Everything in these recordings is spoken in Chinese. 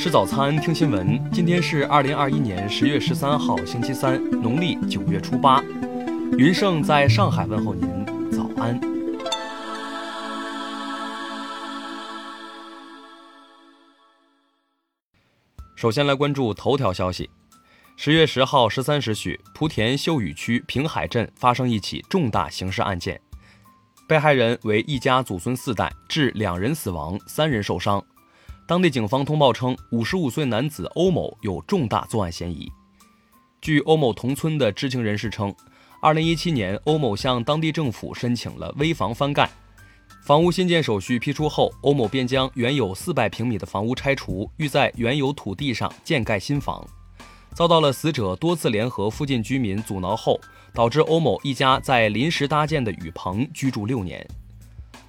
吃早餐，听新闻。今天是二零二一年十月十三号，星期三，农历九月初八。云盛在上海问候您，早安。首先来关注头条消息。十月十号十三时许，莆田秀屿区平海镇发生一起重大刑事案件，被害人为一家祖孙四代，致两人死亡，三人受伤。当地警方通报称，五十五岁男子欧某有重大作案嫌疑。据欧某同村的知情人士称，二零一七年，欧某向当地政府申请了危房翻盖，房屋新建手续批出后，欧某便将原有四百平米的房屋拆除，欲在原有土地上建盖新房，遭到了死者多次联合附近居民阻挠后，导致欧某一家在临时搭建的雨棚居住六年。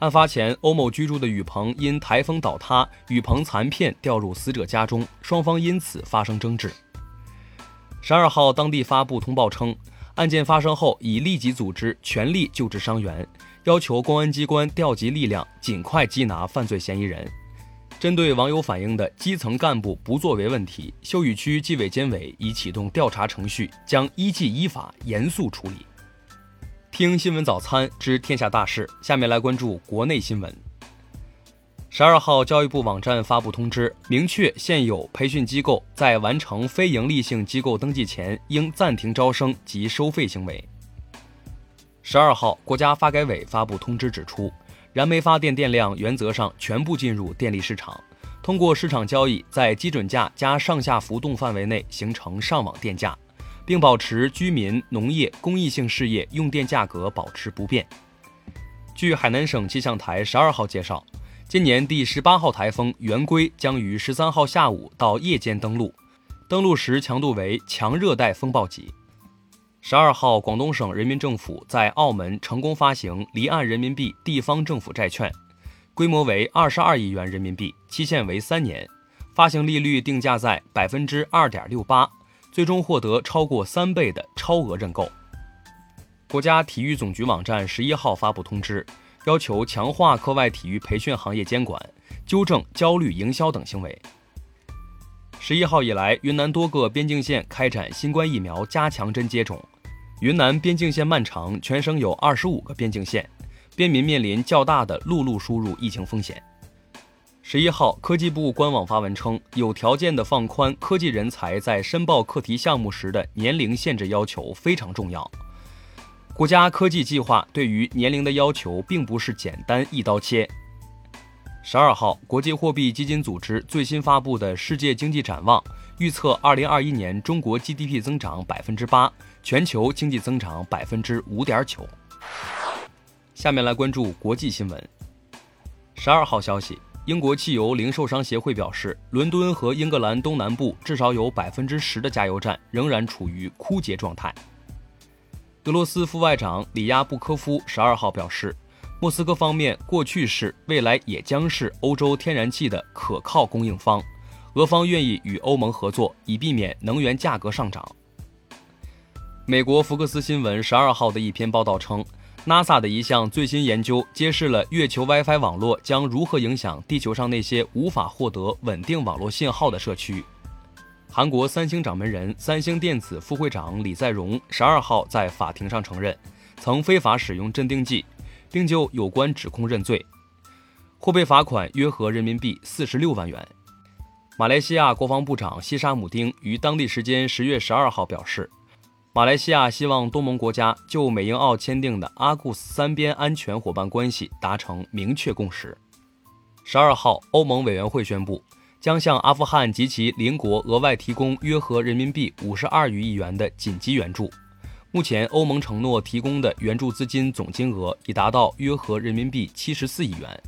案发前，欧某居住的雨棚因台风倒塌，雨棚残片掉入死者家中，双方因此发生争执。十二号，当地发布通报称，案件发生后已立即组织全力救治伤员，要求公安机关调集力量，尽快缉拿犯罪嫌疑人。针对网友反映的基层干部不作为问题，秀屿区纪委监委已启动调查程序，将依纪依法严肃处理。听新闻早餐知天下大事，下面来关注国内新闻。十二号，教育部网站发布通知，明确现有培训机构在完成非营利性机构登记前，应暂停招生及收费行为。十二号，国家发改委发布通知指出，燃煤发电电量原则上全部进入电力市场，通过市场交易，在基准价加上下浮动范围内形成上网电价。并保持居民、农业、公益性事业用电价格保持不变。据海南省气象台十二号介绍，今年第十八号台风“圆规”将于十三号下午到夜间登陆，登陆时强度为强热带风暴级。十二号，广东省人民政府在澳门成功发行离岸人民币地方政府债券，规模为二十二亿元人民币，期限为三年，发行利率定价在百分之二点六八。最终获得超过三倍的超额认购。国家体育总局网站十一号发布通知，要求强化课外体育培训行业监管，纠正焦虑营销等行为。十一号以来，云南多个边境县开展新冠疫苗加强针接种。云南边境线漫长，全省有二十五个边境县，边民面临较大的陆路输入疫情风险。十一号，科技部官网发文称，有条件的放宽科技人才在申报课题项目时的年龄限制要求非常重要。国家科技计划对于年龄的要求并不是简单一刀切。十二号，国际货币基金组织最新发布的世界经济展望预测，二零二一年中国 GDP 增长百分之八，全球经济增长百分之五点九。下面来关注国际新闻。十二号消息。英国汽油零售商协会表示，伦敦和英格兰东南部至少有百分之十的加油站仍然处于枯竭状态。俄罗斯副外长里亚布科夫十二号表示，莫斯科方面过去是，未来也将是欧洲天然气的可靠供应方，俄方愿意与欧盟合作，以避免能源价格上涨。美国福克斯新闻十二号的一篇报道称。NASA 的一项最新研究揭示了月球 WiFi 网络将如何影响地球上那些无法获得稳定网络信号的社区。韩国三星掌门人、三星电子副会长李在镕十二号在法庭上承认，曾非法使用镇定剂，并就有关指控认罪，或被罚款约合人民币四十六万元。马来西亚国防部长西沙姆丁于当地时间十月十二号表示。马来西亚希望东盟国家就美英澳签订的阿库斯三边安全伙伴关系达成明确共识。十二号，欧盟委员会宣布将向阿富汗及其邻国额外提供约合人民币五十二余亿元的紧急援助。目前，欧盟承诺提供的援助资金总金额已达到约合人民币七十四亿元。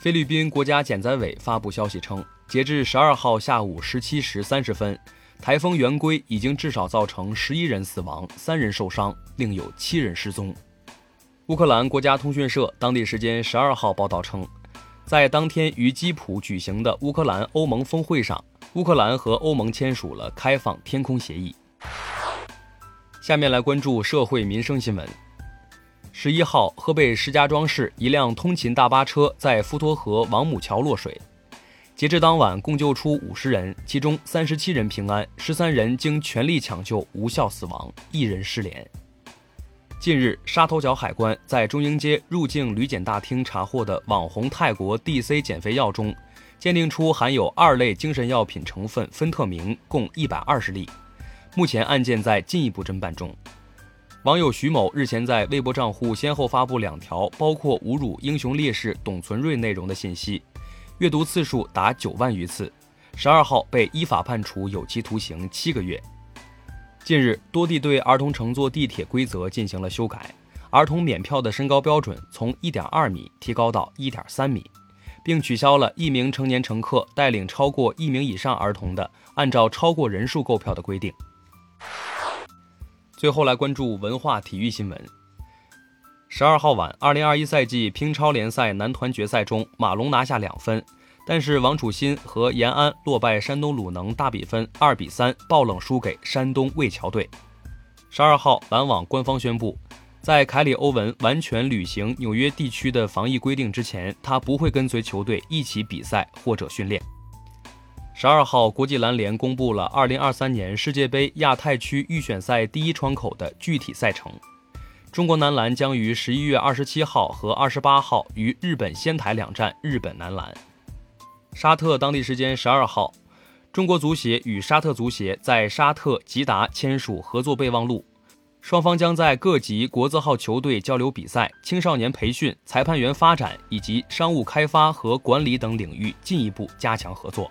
菲律宾国家减灾委发布消息称，截至十二号下午十七时三十分。台风圆规已经至少造成十一人死亡，三人受伤，另有七人失踪。乌克兰国家通讯社当地时间十二号报道称，在当天于基辅举行的乌克兰欧盟峰会上，乌克兰和欧盟签署了开放天空协议。下面来关注社会民生新闻。十一号，河北石家庄市一辆通勤大巴车在滹沱河王母桥落水。截至当晚，共救出五十人，其中三十七人平安，十三人经全力抢救无效死亡，一人失联。近日，沙头角海关在中英街入境旅检大厅查获的网红泰国 DC 减肥药中，鉴定出含有二类精神药品成分芬特明，共一百二十粒。目前案件在进一步侦办中。网友徐某日前在微博账户先后发布两条包括侮辱英雄烈士董存瑞内容的信息。阅读次数达九万余次，十二号被依法判处有期徒刑七个月。近日，多地对儿童乘坐地铁规则进行了修改，儿童免票的身高标准从一点二米提高到一点三米，并取消了一名成年乘客带领超过一名以上儿童的按照超过人数购票的规定。最后来关注文化体育新闻。十二号晚，二零二一赛季乒超联赛男团决赛中，马龙拿下两分，但是王楚钦和延安落败山东鲁能，大比分二比三爆冷输给山东魏桥队。十二号，篮网官方宣布，在凯里欧文完全履行纽约地区的防疫规定之前，他不会跟随球队一起比赛或者训练。十二号，国际篮联公布了二零二三年世界杯亚太区预选赛第一窗口的具体赛程。中国男篮将于十一月二十七号和二十八号与日本仙台两战日本男篮。沙特当地时间十二号，中国足协与沙特足协在沙特吉达签署合作备忘录，双方将在各级国字号球队交流比赛、青少年培训、裁判员发展以及商务开发和管理等领域进一步加强合作。